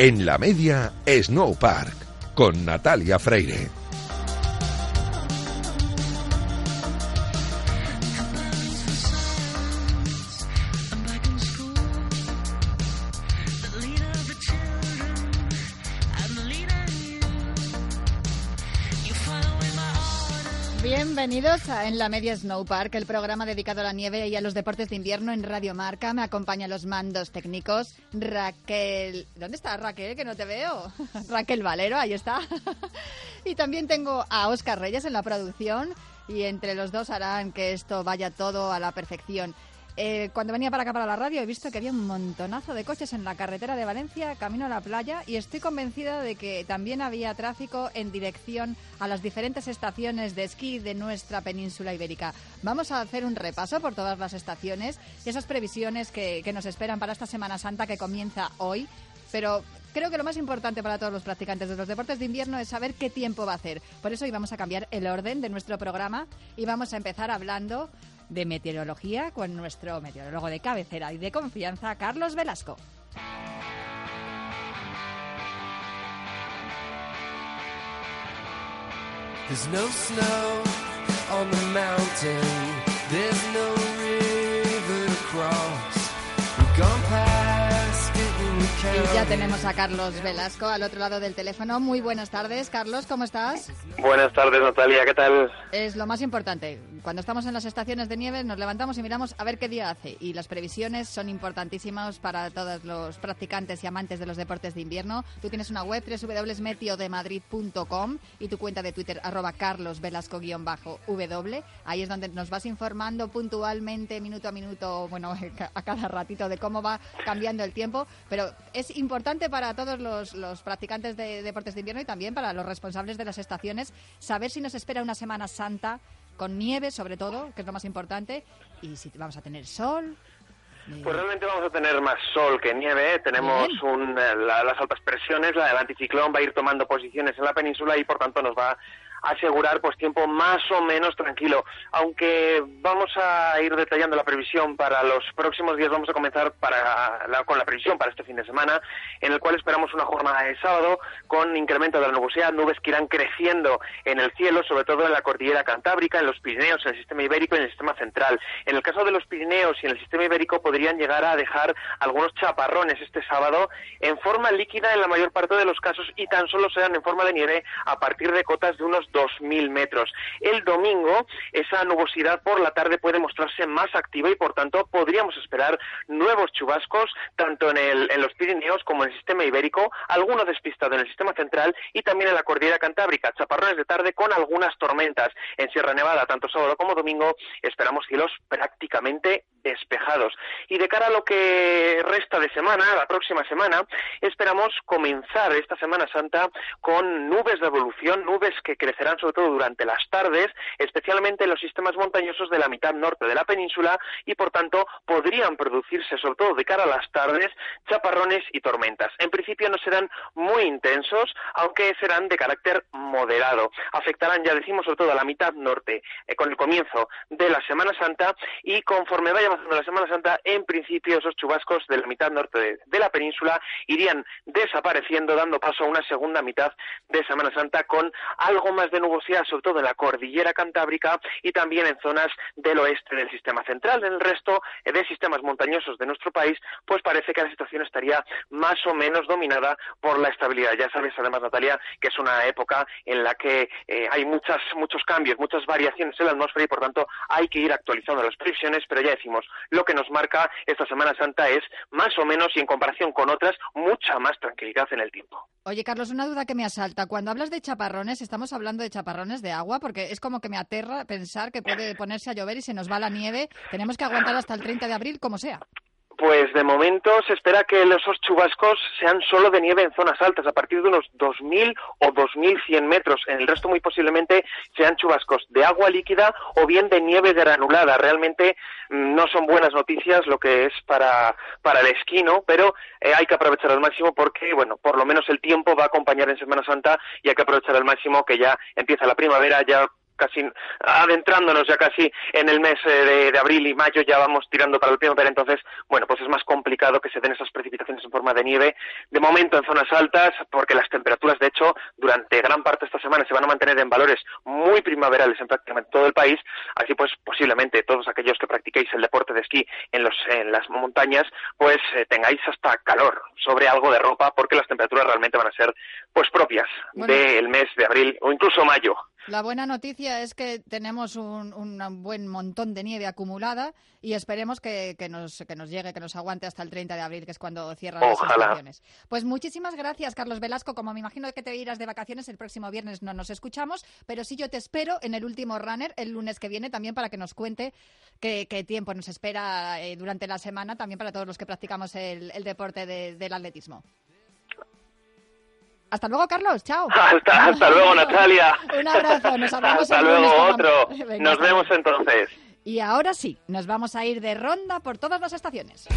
En la media, Snow Park, con Natalia Freire. Bienvenidos a En la Media Snow Park, el programa dedicado a la nieve y a los deportes de invierno en Radio Marca. Me acompañan los mandos técnicos Raquel. ¿Dónde está Raquel? Que no te veo. Raquel Valero, ahí está. y también tengo a Oscar Reyes en la producción y entre los dos harán que esto vaya todo a la perfección. Eh, cuando venía para acá para la radio he visto que había un montonazo de coches en la carretera de Valencia camino a la playa y estoy convencida de que también había tráfico en dirección a las diferentes estaciones de esquí de nuestra península ibérica. Vamos a hacer un repaso por todas las estaciones y esas previsiones que, que nos esperan para esta Semana Santa que comienza hoy. Pero creo que lo más importante para todos los practicantes de los deportes de invierno es saber qué tiempo va a hacer. Por eso hoy vamos a cambiar el orden de nuestro programa y vamos a empezar hablando de meteorología con nuestro meteorólogo de cabecera y de confianza, Carlos Velasco. Y ya tenemos a Carlos Velasco al otro lado del teléfono. Muy buenas tardes, Carlos, ¿cómo estás? Buenas tardes, Natalia, ¿qué tal? Es lo más importante. Cuando estamos en las estaciones de nieve nos levantamos y miramos a ver qué día hace. Y las previsiones son importantísimas para todos los practicantes y amantes de los deportes de invierno. Tú tienes una web www.metiodemadrid.com y tu cuenta de Twitter arroba carlosvelasco-w. Ahí es donde nos vas informando puntualmente, minuto a minuto, bueno, a cada ratito de cómo va cambiando el tiempo. Pero es importante para todos los, practicantes de deportes de invierno y también para los responsables de las estaciones saber si nos espera una Semana Santa con nieve, sobre todo, que es lo más importante, y si vamos a tener sol. Eh, pues realmente vamos a tener más sol que nieve. ¿eh? Tenemos eh, las altas presiones, la del anticiclón va a ir tomando posiciones en la península y por tanto nos va asegurar pues tiempo más o menos tranquilo. Aunque vamos a ir detallando la previsión para los próximos días, vamos a comenzar para con la previsión para este fin de semana, en el cual esperamos una jornada de sábado con incremento de la nubosidad, nubes que irán creciendo en el cielo, sobre todo en la cordillera cantábrica, en los Pirineos, en el sistema ibérico y en el sistema central. En el caso de los Pirineos y en el sistema ibérico podrían llegar a dejar algunos chaparrones este sábado en forma líquida en la mayor parte de los casos y tan solo sean en forma de nieve a partir de cotas de unos 2.000 metros. El domingo esa nubosidad por la tarde puede mostrarse más activa y por tanto podríamos esperar nuevos chubascos tanto en, los Pirineos como en el sistema ibérico, alguno despistado en el sistema central y también en la cordillera cantábrica, chaparrones de tarde con algunas tormentas. En Sierra Nevada, tanto sábado como domingo, esperamos cielos prácticamente despejados. Y de cara a lo que resta de semana, la próxima semana, esperamos comenzar esta Semana Santa con nubes de evolución, nubes que crecerán sobre todo durante las tardes, especialmente en los sistemas montañosos de la mitad norte de la península y por tanto podrían producirse sobre todo de cara a las tardes chaparrones y tormentas. En principio no serán muy intensos, aunque serán de carácter moderado. Afectarán, ya decimos, sobre todo a la mitad norte eh, con el comienzo de la Semana Santa y conforme vaya avanzando la Semana Santa, en principio esos chubascos de la mitad norte de, la península irían desapareciendo, dando paso a una segunda mitad de Semana Santa con algo más de nubosidad, sobre todo en la cordillera cantábrica y también en zonas del oeste del sistema central. En el resto de sistemas montañosos de nuestro país, pues parece que la situación estaría más o menos dominada por la estabilidad. Ya sabes, además, Natalia, que es una época en la que eh, hay muchas, muchos cambios, muchas variaciones en la atmósfera y, por tanto, hay que ir actualizando las previsiones, pero ya decimos, lo que nos marca esta Semana Santa es más o menos y en comparación con otras, mucha más tranquilidad en el tiempo. Oye, Carlos, una duda que me asalta. Cuando hablas de chaparrones, ¿estamos hablando de chaparrones de agua? Porque es como que me aterra pensar que puede ponerse a llover y se nos va la nieve. Tenemos que aguantar hasta el 30 de abril, como sea. Pues de momento se espera que esos chubascos sean solo de nieve en zonas altas, a partir de unos 2.000 o 2.100 metros. En el resto, muy posiblemente, sean chubascos de agua líquida o bien de nieve granulada. Realmente mm, no son buenas noticias lo que es para, para el esquí, ¿no? Pero eh, hay que aprovechar al máximo porque, bueno, por lo menos el tiempo va a acompañar en Semana Santa y hay que aprovechar al máximo que ya empieza la primavera, ya casi adentrándonos ya casi en el mes de, de, abril y mayo, ya vamos tirando para el primavera, entonces, bueno, pues es más complicado que se den esas precipitaciones en forma de nieve, de momento en zonas altas, porque las temperaturas, de hecho, durante gran parte de esta semana se van a mantener en valores muy primaverales en prácticamente todo el país, así pues posiblemente todos aquellos que practiquéis el deporte de esquí en, los, en las montañas, pues eh, tengáis hasta calor sobre algo de ropa, porque las temperaturas realmente van a ser pues propias del mes de abril o incluso mayo. La buena noticia es que tenemos un, buen montón de nieve acumulada y esperemos que, nos, que nos llegue, que nos aguante hasta el 30 de abril, que es cuando cierran las estaciones. Pues muchísimas gracias, Carlos Velasco. Como me imagino que te irás de vacaciones, el próximo viernes no nos escuchamos, pero sí yo te espero en el último runner el lunes que viene también para que nos cuente qué, tiempo nos espera eh, durante la semana, también para todos los que practicamos el, deporte del atletismo. Hasta luego, Carlos. Chao. Hasta, luego, Natalia. Un abrazo. Nos Hasta luego, otro. nos vemos entonces. Y ahora sí, nos vamos a ir de ronda por todas las estaciones.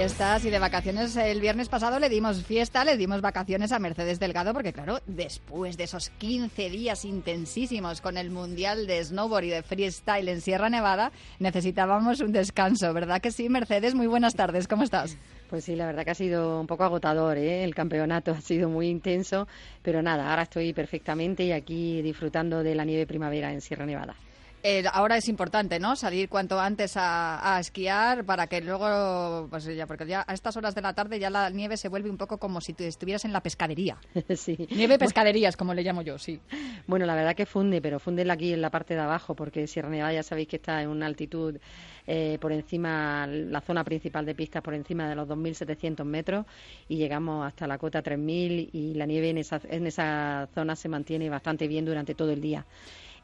Fiestas y de vacaciones, el viernes pasado le dimos fiesta, le dimos vacaciones a Mercedes Delgado, porque claro, después de esos 15 días intensísimos con el Mundial de Snowboard y de Freestyle en Sierra Nevada, necesitábamos un descanso, ¿verdad que sí, Mercedes? Muy buenas tardes, ¿cómo estás? Pues sí, la verdad que ha sido un poco agotador, ¿eh? el campeonato ha sido muy intenso, pero nada, ahora estoy perfectamente y aquí disfrutando de la nieve primavera en Sierra Nevada. Eh, ahora es importante, ¿no? Salir cuanto antes a, esquiar para que luego, pues ya, porque ya a estas horas de la tarde ya la nieve se vuelve un poco como si tú estuvieras en la pescadería. sí. Nieve pescaderías, como le llamo yo, sí. Bueno, la verdad que funde, pero funde aquí en la parte de abajo, porque Sierra Nevada ya sabéis que está en una altitud eh, por encima, la zona principal de pistas por encima de los 2.700 metros y llegamos hasta la cota 3.000 y la nieve en esa, en esa zona se mantiene bastante bien durante todo el día.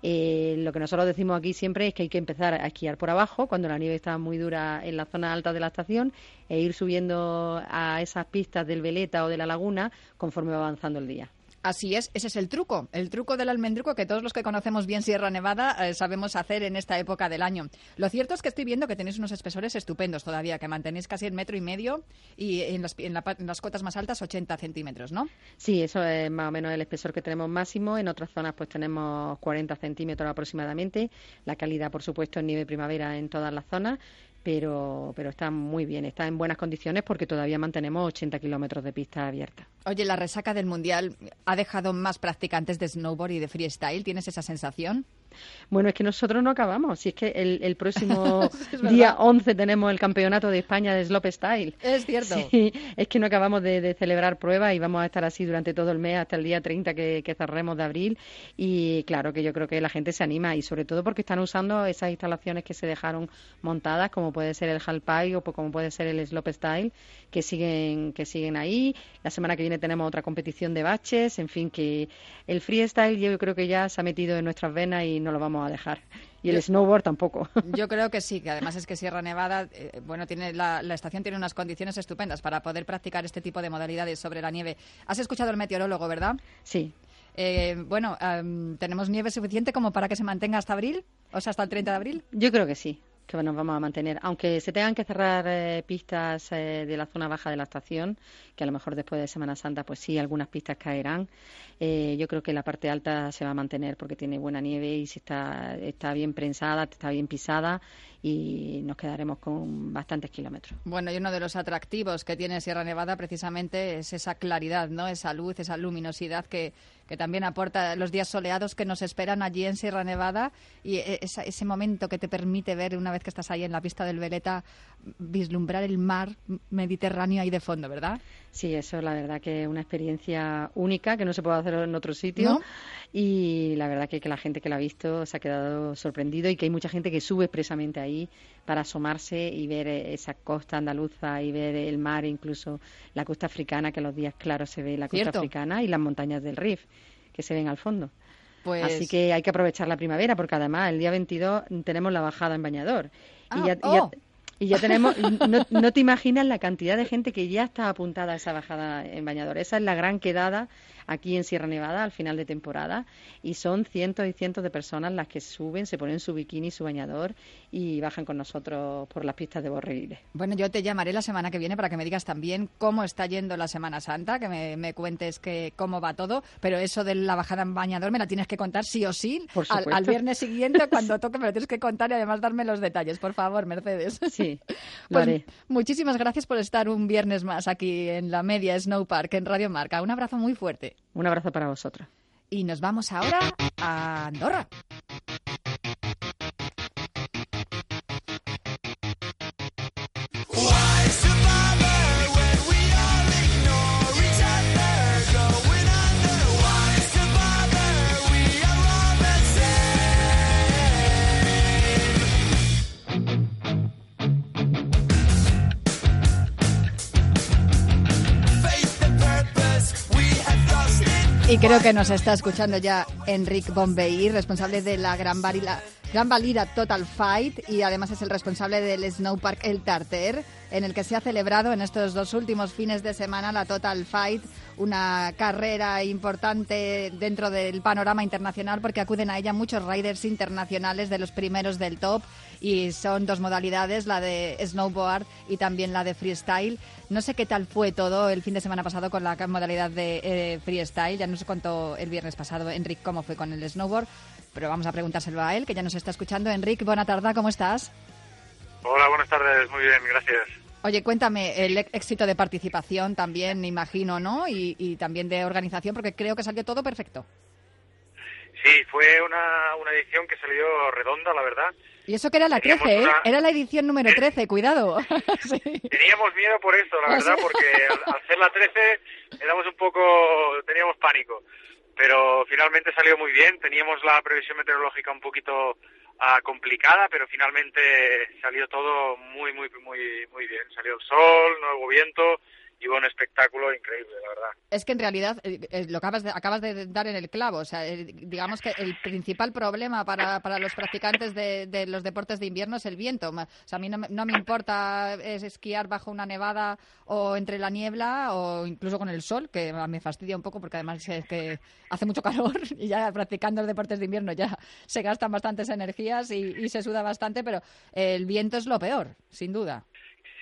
Eh, lo que nosotros decimos aquí siempre es que hay que empezar a esquiar por abajo cuando la nieve está muy dura en la zona alta de la estación e ir subiendo a esas pistas del Veleta o de la laguna conforme va avanzando el día. Así es, ese es el truco, el truco del almendruco que todos los que conocemos bien Sierra Nevada eh, sabemos hacer en esta época del año. Lo cierto es que estoy viendo que tenéis unos espesores estupendos todavía, que mantenéis casi el metro y medio y en las, en, las cotas más altas 80 centímetros, ¿no? Sí, eso es más o menos el espesor que tenemos máximo. En otras zonas pues tenemos 40 centímetros aproximadamente. La calidad, por supuesto, en nieve primavera en todas las zonas pero, pero está muy bien, está en buenas condiciones porque todavía mantenemos 80 kilómetros de pista abierta. Oye, la resaca del Mundial ha dejado más practicantes de snowboard y de freestyle, ¿tienes esa sensación? Bueno, es que nosotros no acabamos. Si es que el, próximo día 11 tenemos el campeonato de España de Slopestyle. Es cierto. Sí, es que no acabamos de, celebrar pruebas y vamos a estar así durante todo el mes hasta el día 30 que, que, cerremos de abril. Y claro que yo creo que la gente se anima y sobre todo porque están usando esas instalaciones que se dejaron montadas, como puede ser el Halpai o como puede ser el Slopestyle, que siguen, que siguen ahí. La semana que viene tenemos otra competición de baches. En fin, que el freestyle yo creo que ya se ha metido en nuestras venas y no lo vamos a dejar. Y el snowboard tampoco. Yo creo que sí, que además es que Sierra Nevada, eh, bueno, tiene la, estación tiene unas condiciones estupendas para poder practicar este tipo de modalidades sobre la nieve. Has escuchado al meteorólogo, ¿verdad? Sí. Eh, bueno, ¿tenemos nieve suficiente como para que se mantenga hasta abril? O sea, hasta el 30 de abril. Yo creo que sí que nos vamos a mantener. Aunque se tengan que cerrar eh, pistas de la zona baja de la estación, que a lo mejor después de Semana Santa, pues sí, algunas pistas caerán. Eh, yo creo que la parte alta se va a mantener porque tiene buena nieve y si está, está bien prensada, está bien pisada y nos quedaremos con bastantes kilómetros. Bueno, y uno de los atractivos que tiene Sierra Nevada precisamente es esa claridad, ¿no? Esa luz, esa luminosidad que, que también aporta los días soleados que nos esperan allí en Sierra Nevada y e, ese momento que te permite ver una vez que estás ahí en la pista del Veleta vislumbrar el mar Mediterráneo ahí de fondo, ¿verdad? Sí, eso la verdad que es una experiencia única que no se puede hacer en otro sitio y la verdad que, que, la gente que la ha visto se ha quedado sorprendido y que hay mucha gente que sube expresamente ahí para asomarse y ver esa costa andaluza y ver el mar, incluso la costa africana, que los días claros se ve la costa africana y las montañas del Rif que se ven al fondo. Pues... Así que hay que aprovechar la primavera porque además el día 22 tenemos la bajada en Bañador. y ah, oh Y ya tenemos, no, no, te imaginas la cantidad de gente que ya está apuntada a esa bajada en bañador. Esa es la gran quedada aquí en Sierra Nevada al final de temporada y son cientos y cientos de personas las que suben, se ponen su bikini, su bañador y bajan con nosotros por las pistas de Borreguile. Bueno, yo te llamaré la semana que viene para que me digas también cómo está yendo la Semana Santa, que me, cuentes que cómo va todo, pero eso de la bajada en bañador me la tienes que contar sí o sí al, viernes siguiente cuando toque me lo tienes que contar y además darme los detalles, por favor, Mercedes. Sí, lo pues, Muchísimas gracias por estar un viernes más aquí en la media Snow Park en Radio Marca. Un abrazo muy fuerte. Un abrazo para vosotros. Y nos vamos ahora a Andorra. Y creo que nos está escuchando ya Enric Bombay, responsable de la Gran, Gran Valira Total Fight y además es el responsable del Snowpark El Tarter, en el que se ha celebrado en estos dos últimos fines de semana la Total Fight, una carrera importante dentro del panorama internacional porque acuden a ella muchos riders internacionales de los primeros del top y son dos modalidades, la de snowboard y también la de freestyle. No sé qué tal fue todo el fin de semana pasado con la modalidad de eh, freestyle, ya no sé cuánto el viernes pasado, Enrique, cómo fue con el snowboard, pero vamos a preguntárselo a él, que ya nos está escuchando. Enrique, buena tarde, ¿cómo estás? Hola, buenas tardes, muy bien, gracias. Oye, cuéntame el éxito de participación también, imagino, ¿no? Y, y también de organización, porque creo que salió todo perfecto. Sí, fue una, una edición que salió redonda, la verdad. Y eso que era la 13, ¿eh? Era la edición número 13, ¿Eh? cuidado. Teníamos miedo por esto, la verdad, porque al, hacer la 13 éramos un poco, teníamos pánico. Pero finalmente salió muy bien. Teníamos la previsión meteorológica un poquito ah, complicada, pero finalmente salió todo muy, muy, muy, muy bien. Salió el sol, nuevo viento y un espectáculo increíble, la verdad. Es que en realidad eh, eh, lo acabas de, acabas de dar en el clavo. O sea, eh, digamos que el principal problema para, para los practicantes de, de, los deportes de invierno es el viento. O sea, a mí no, no me importa esquiar bajo una nevada o entre la niebla o incluso con el sol, que me fastidia un poco porque además es que hace mucho calor y ya practicando los deportes de invierno ya se gastan bastantes energías y, y se suda bastante, pero el viento es lo peor, sin duda.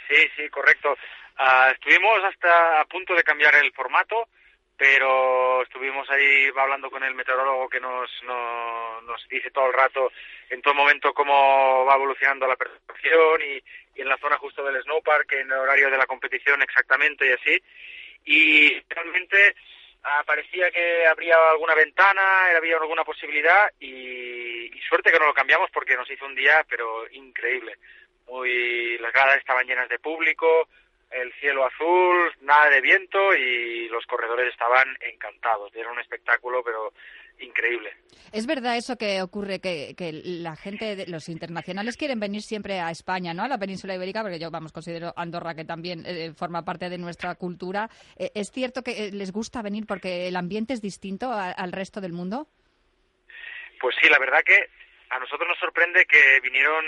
Sí, sí, correcto. Uh, estuvimos hasta a punto de cambiar el formato, pero estuvimos ahí hablando con el meteorólogo que nos, no, nos dice todo el rato, en todo momento, cómo va evolucionando la percepción y, y en la zona justo del snowpark, en el horario de la competición exactamente y así. Y realmente uh, parecía que habría alguna ventana, había alguna posibilidad y, y suerte que no lo cambiamos porque nos hizo un día, pero increíble. Muy, las gradas estaban llenas de público, el cielo azul, nada de viento y los corredores estaban encantados. Era un espectáculo, pero increíble. Es verdad eso que ocurre, que, que la gente, los internacionales quieren venir siempre a España, ¿no? A la península ibérica, porque yo, vamos, considero Andorra que también eh, forma parte de nuestra cultura. Eh, ¿Es cierto que eh, les gusta venir porque el ambiente es distinto al resto del mundo? Pues sí, la verdad que a nosotros nos sorprende que vinieron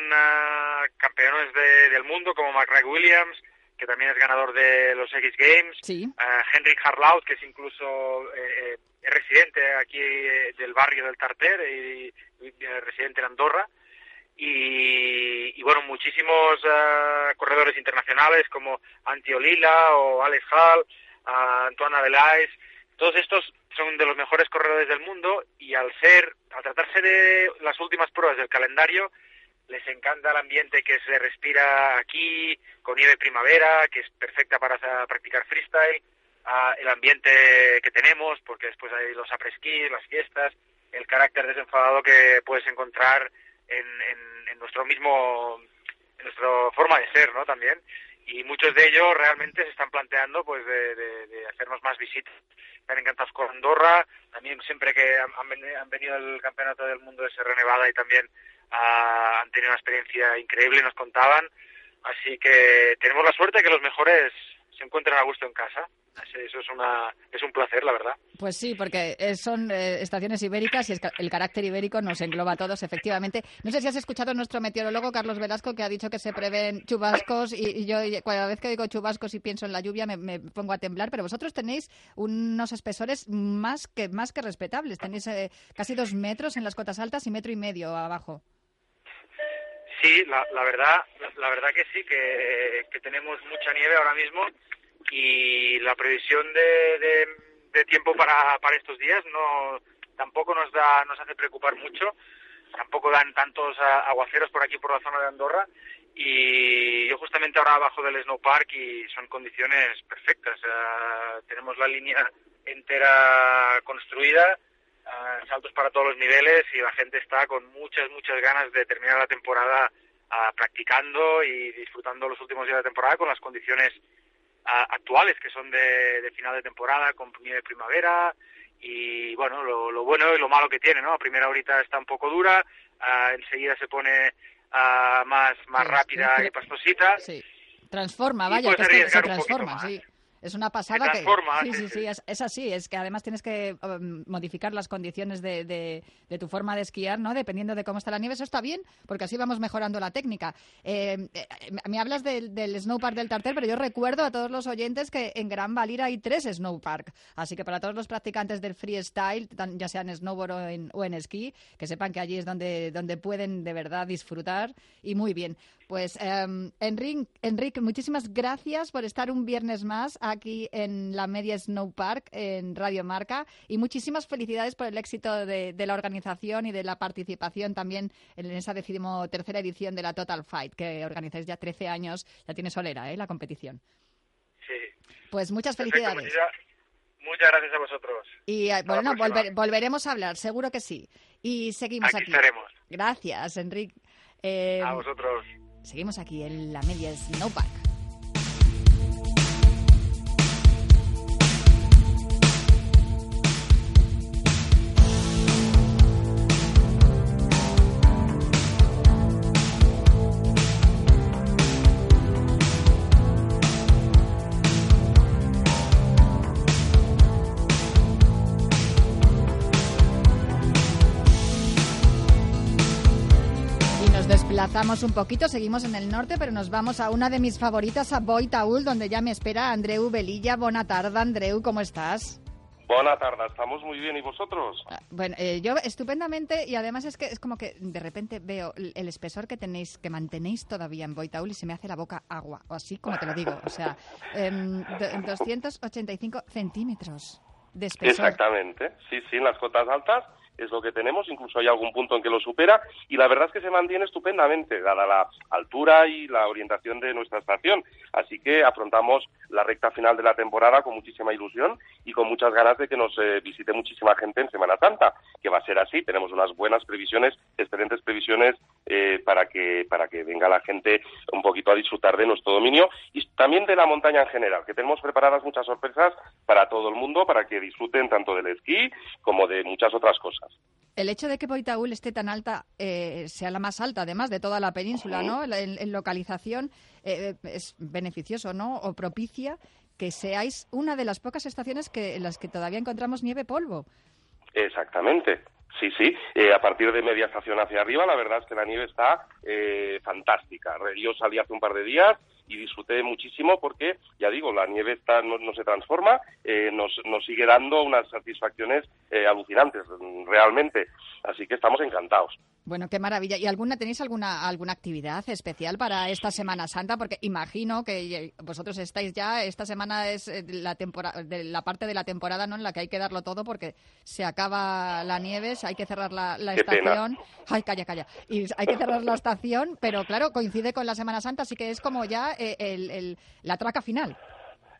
campeones del mundo como McRae Williams, que también es ganador de los X Games, sí. uh, Henrik Harlaut, que es incluso eh, eh, es residente aquí eh, del barrio del Tarter y, y, residente en Andorra, y, y bueno, muchísimos uh, corredores internacionales como Antiolila o Alex Hall, uh, Antoine Adelais, todos estos son de los mejores corredores del mundo y al ser, al tratarse de las últimas pruebas del calendario, les encanta el ambiente que se respira aquí, con nieve primavera, que es perfecta para practicar freestyle, uh, el ambiente que tenemos, porque después hay los apresquís, las fiestas, el carácter desenfadado que puedes encontrar en, en, en, nuestro mismo, en nuestra forma de ser, ¿no? También. Y muchos de ellos realmente se están planteando, pues, de, de, de hacernos más visitas. Están encantados con Andorra, también siempre que han, han venido al Campeonato del Mundo de Sierra Nevada y también uh, han tenido una experiencia increíble, nos contaban. Así que tenemos la suerte de que los mejores se encuentran a gusto en casa. eso es, una, es un placer, la verdad. Pues sí, porque son eh, estaciones ibéricas y el carácter ibérico nos engloba a todos, efectivamente. No sé si has escuchado a nuestro meteorólogo Carlos Velasco que ha dicho que se prevén chubascos y, yo cada vez que digo chubascos y pienso en la lluvia me, pongo a temblar, pero vosotros tenéis unos espesores más que, más que respetables. Tenéis eh, casi dos metros en las cotas altas y metro y medio abajo. Sí, la, la verdad, la verdad que sí, que, que tenemos mucha nieve ahora mismo y la previsión de, de, tiempo para, para estos días no tampoco nos da nos hace preocupar mucho. Tampoco dan tantos aguaceros por aquí por la zona de Andorra. Y yo justamente ahora abajo del snowpark y son condiciones perfectas. Tenemos la línea entera construida saltos para todos los niveles y la gente está con muchas muchas ganas de terminar la temporada practicando y disfrutando los últimos días de temporada con las condiciones actuales que son de, final de temporada con nieve de primavera y bueno lo, bueno y lo malo que tiene no a primera horita está un poco dura enseguida se pone más más rápida y pastosita sí. Transforma vaya que se transforma sí es una pasada que... Sí, sí, sí, es, así. Es que además tienes que um, modificar las condiciones de, de, tu forma de esquiar, ¿no? Dependiendo de cómo está la nieve. Eso está bien, porque así vamos mejorando la técnica. Eh, eh, me hablas del, del snowpark del Tarter, pero yo recuerdo a todos los oyentes que en Gran Valira hay tres snowpark. Así que para todos los practicantes del freestyle, ya sea en snowboard o en, o en esquí, que sepan que allí es donde, donde pueden de verdad disfrutar. Y muy bien. Pues, eh, Enrique, muchísimas gracias por estar un viernes más aquí en la Media Snow Park, en Radio Marca, y muchísimas felicidades por el éxito de, la organización y de la participación también en esa decimotercera edición de la Total Fight, que organizáis ya 13 años, ya tiene solera, ¿eh? La competición. Sí. Pues muchas felicidades. muchas gracias a vosotros. Y eh, bueno, volveremos a hablar, seguro que sí. Y seguimos aquí. aquí. Estaremos. Gracias, Enrique. a eh, vosotros. Seguimos aquí en la media Snowpack. Desplazamos un poquito, seguimos en el norte, pero nos vamos a una de mis favoritas, a Boitaúl, donde ya me espera Andreu Velilla. Buena tarde, Andreu, ¿cómo estás? Buena tarde, estamos muy bien. ¿Y vosotros? Ah, bueno, eh, yo estupendamente y además es que es como que de repente veo el espesor que tenéis, que mantenéis todavía en Boitaúl y se me hace la boca agua, o así como te lo digo. O sea, eh, em, 285 centímetros de espesor. Exactamente, sí, sí, en las cotas altas es lo que tenemos, incluso hay algún punto en que lo supera y la verdad es que se mantiene estupendamente, dada la altura y la orientación de nuestra estación. Así que afrontamos la recta final de la temporada con muchísima ilusión y con muchas ganas de que nos eh, visite muchísima gente en Semana Santa, que va a ser así. Tenemos unas buenas previsiones, excelentes previsiones eh, para que para que venga la gente un poquito a disfrutar de nuestro dominio y también de la montaña en general, que tenemos preparadas muchas sorpresas para todo el mundo, para que disfruten tanto del esquí como de muchas otras cosas. El hecho de que Boitaúl esté tan alta, eh, sea la más alta, además de toda la península, ¿no? En, localización, eh, es beneficioso, ¿no? O propicia que seáis una de las pocas estaciones que, en las que todavía encontramos nieve polvo. Exactamente. Sí, sí. Eh, a partir de media estación hacia arriba, la verdad es que la nieve está fantástica. Yo salí hace un par de días y disfruté muchísimo porque, ya digo, la nieve está, no, se transforma, eh, nos, nos sigue dando unas satisfacciones eh, alucinantes, realmente. Así que estamos encantados. Bueno, qué maravilla. ¿Y alguna tenéis alguna alguna actividad especial para esta Semana Santa? Porque imagino que vosotros estáis ya esta semana es eh, la temporada de la parte de la temporada ¿no? en la que hay que darlo todo porque se acaba la nieve, hay que cerrar la, estación. Ay, calla, calla. Y hay que cerrar la estación, pero claro, coincide con la Semana Santa, así que es como ya eh, el, la traca final.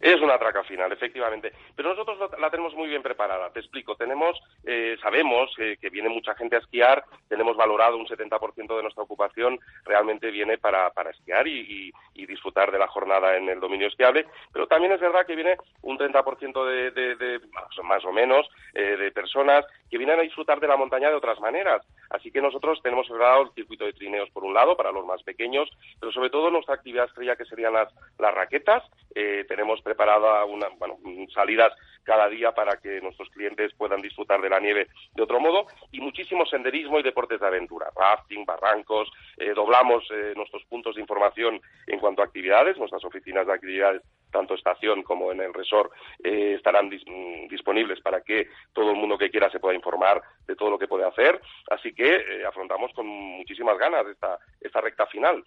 Es una traca final, efectivamente. Pero nosotros la tenemos muy bien preparada. Te explico. Tenemos, eh, sabemos que viene mucha gente a esquiar. Tenemos valorado un 70% de nuestra ocupación realmente viene para, para esquiar y, disfrutar de la jornada en el dominio esquiable. Pero también es verdad que viene un 30% de, de, más, o menos eh, de personas que vienen a disfrutar de la montaña de otras maneras. Así que nosotros tenemos preparado el circuito de trineos por un lado para los más pequeños, pero sobre todo nuestra actividad estrella que serían las, las raquetas. Eh, tenemos preparado una, bueno, salidas cada día para que nuestros clientes puedan disfrutar de la nieve de otro modo y muchísimo senderismo y deportes de aventura, rafting, barrancos, eh, doblamos eh, nuestros puntos de información en cuanto a actividades, nuestras oficinas de actividades tanto estación como en el resort eh, estarán mm, disponibles para que todo el mundo que quiera se pueda informar de todo lo que puede hacer. Así que afrontamos con muchísimas ganas esta, esta recta final.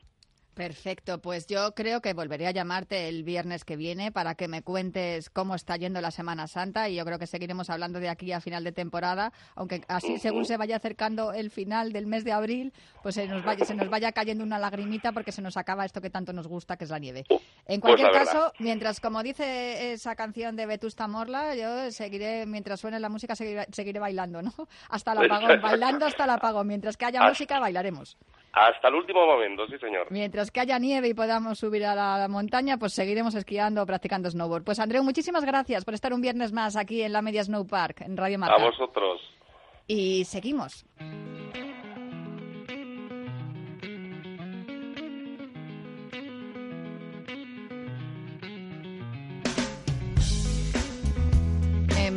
Perfecto, pues yo creo que volveré a llamarte el viernes que viene para que me cuentes cómo está yendo la Semana Santa y yo creo que seguiremos hablando de aquí a final de temporada, aunque así según se vaya acercando el final del mes de abril, pues se nos vaya, se nos vaya cayendo una lagrimita porque se nos acaba esto que tanto nos gusta, que es la nieve. En pues cualquier caso, mientras, como dice esa canción de Vetusta Morla, yo seguiré, mientras suene la música, seguiré, bailando, ¿no? Hasta el apagón, bailando hasta el apagón. Mientras que haya música, bailaremos. Hasta el último momento, sí, señor. Mientras que haya nieve y podamos subir a la montaña, pues seguiremos esquiando o practicando snowboard. Pues Andreu, muchísimas gracias por estar un viernes más aquí en la Media Snow Park, en Radio Marca. A vosotros. Y seguimos.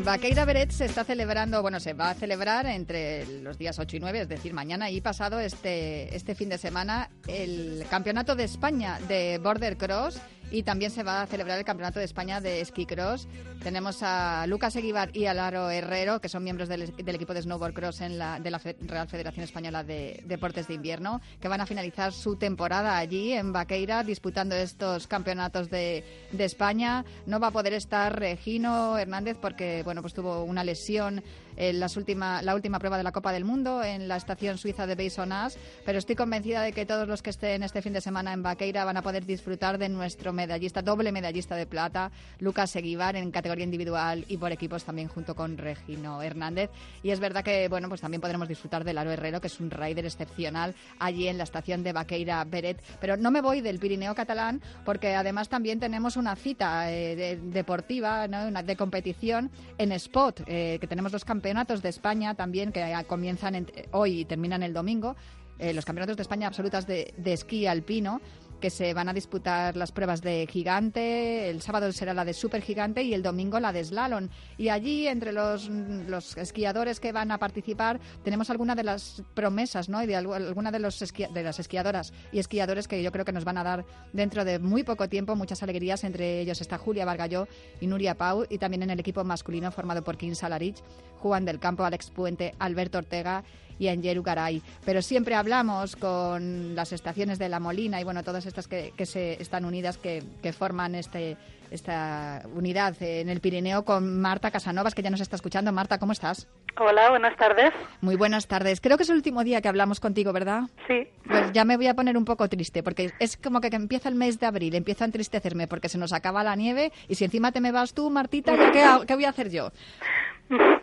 En Vaqueira Beret se está celebrando, bueno, se va a celebrar entre los días 8 y 9, es decir, mañana y pasado este, este fin de semana, el Campeonato de España de Border Cross y también se va a celebrar el Campeonato de España de Ski Cross. Tenemos a Lucas Eguibar y a Laro Herrero, que son miembros del, equipo de Snowboard Cross en la, de la Real Federación Española de Deportes de Invierno, que van a finalizar su temporada allí en Vaqueira disputando estos campeonatos de, de España. No va a poder estar Regino Hernández porque bueno, pues tuvo una lesión en las última, la última prueba de la Copa del Mundo en la estación suiza de Beisonas, pero estoy convencida de que todos los que estén este fin de semana en Vaqueira van a poder disfrutar de nuestro medallista, doble medallista de plata, Lucas Eguibar, en categoría individual y por equipos también junto con Regino Hernández. Y es verdad que, bueno, pues también podremos disfrutar del Aro Herrero, que es un rider excepcional allí en la estación de Vaqueira Beret. Pero no me voy del Pirineo catalán porque además también tenemos una cita eh, deportiva, una, de competición en Spot, eh, que tenemos los campeonatos de España también, que comienzan hoy y terminan el domingo, eh, los campeonatos de España absolutas de, de esquí alpino, que se van a disputar las pruebas de gigante, el sábado será la de super gigante y el domingo la de slalom. Y allí, entre los, los esquiadores que van a participar, tenemos algunas de las promesas, ¿no? Y de alguna de, los de las esquiadoras y esquiadores que yo creo que nos van a dar dentro de muy poco tiempo muchas alegrías. Entre ellos está Julia Vargalló y Nuria Pau, y también en el equipo masculino formado por Kim Salarich, Juan del Campo, Alex Puente, Alberto Ortega y en Yerugaray. Pero siempre hablamos con las estaciones de La Molina y bueno, todas estas que, se están unidas, que, forman este, esta unidad en el Pirineo con Marta Casanovas, que ya nos está escuchando. Marta, ¿cómo estás? Hola, buenas tardes. Muy buenas tardes. Creo que es el último día que hablamos contigo, ¿verdad? Sí. Pues ya me voy a poner un poco triste, porque es como que, empieza el mes de abril, empieza a entristecerme porque se nos acaba la nieve y si encima te me vas tú, Martita, ¿qué, qué voy a hacer yo?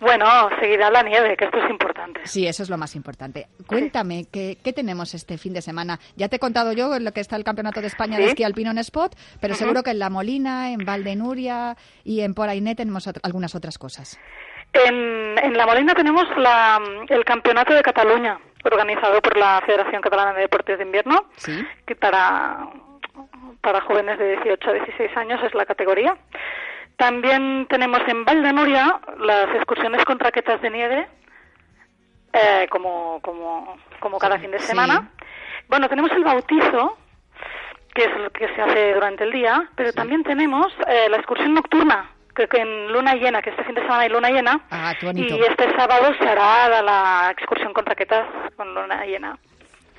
Bueno, seguirá la nieve, que esto es importante. Sí, eso es lo más importante. Cuéntame, ¿qué, tenemos este fin de semana? Ya te he contado yo en lo que está el Campeonato de España de esquí alpino en Spot, pero seguro que en La Molina, en Valdenuria y en Porainé tenemos algunas otras cosas. En, La Molina tenemos el Campeonato de Cataluña, organizado por la Federación Catalana de Deportes de Invierno, que para, para jóvenes de 18 a 16 años es la categoría. También tenemos en Valdenuria las excursiones con raquetas de nieve, eh, como, como, como cada fin de semana. Bueno, tenemos el bautizo, que es lo que se hace durante el día, pero también tenemos eh, la excursión nocturna, que, en luna llena, que este fin de semana hay luna llena, ah, y este sábado se hará la excursión con raquetas con luna llena.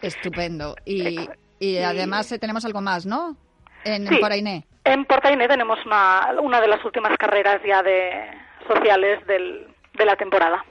Estupendo. Y, y además eh, tenemos algo más, ¿no? En, sí. En Portaine tenemos una, una de las últimas carreras ya de sociales del, de la temporada.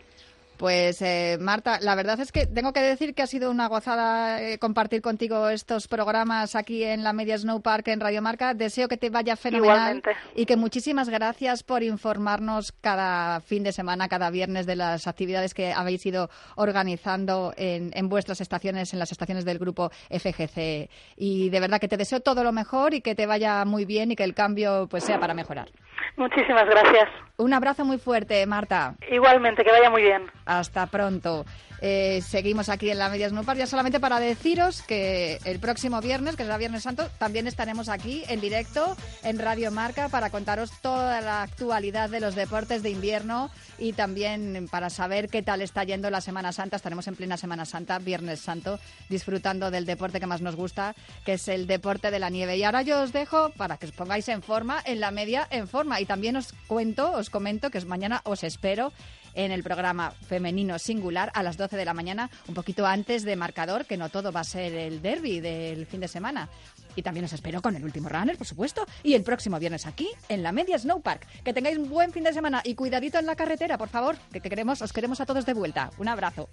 Pues eh, Marta, la verdad es que tengo que decir que ha sido una gozada eh, compartir contigo estos programas aquí en la Media Snow Park en Radio Marca. Deseo que te vaya fenomenal y que muchísimas gracias por informarnos cada fin de semana, cada viernes de las actividades que habéis ido organizando en, en vuestras estaciones, en las estaciones del grupo FGC. Y de verdad que te deseo todo lo mejor y que te vaya muy bien y que el cambio pues sea para mejorar. Muchísimas gracias. Un abrazo muy fuerte, Marta. Igualmente, que vaya muy bien. Hasta pronto. Eh, seguimos aquí en la Media Snowpark ya solamente para deciros que el próximo viernes, que será Viernes Santo, también estaremos aquí en directo en Radio Marca para contaros toda la actualidad de los deportes de invierno y también para saber qué tal está yendo la Semana Santa. Estaremos en plena Semana Santa, Viernes Santo, disfrutando del deporte que más nos gusta, que es el deporte de la nieve. Y ahora yo os dejo para que os pongáis en forma, en la media en forma. Y también os cuento, os comento que mañana os espero en el programa femenino singular a las 12 de la mañana, un poquito antes de marcador, que no todo va a ser el derby del fin de semana. Y también os espero con el último runner, por supuesto, y el próximo viernes aquí en la Media Snow Park. Que tengáis un buen fin de semana y cuidadito en la carretera, por favor, que queremos, os queremos a todos de vuelta. Un abrazo.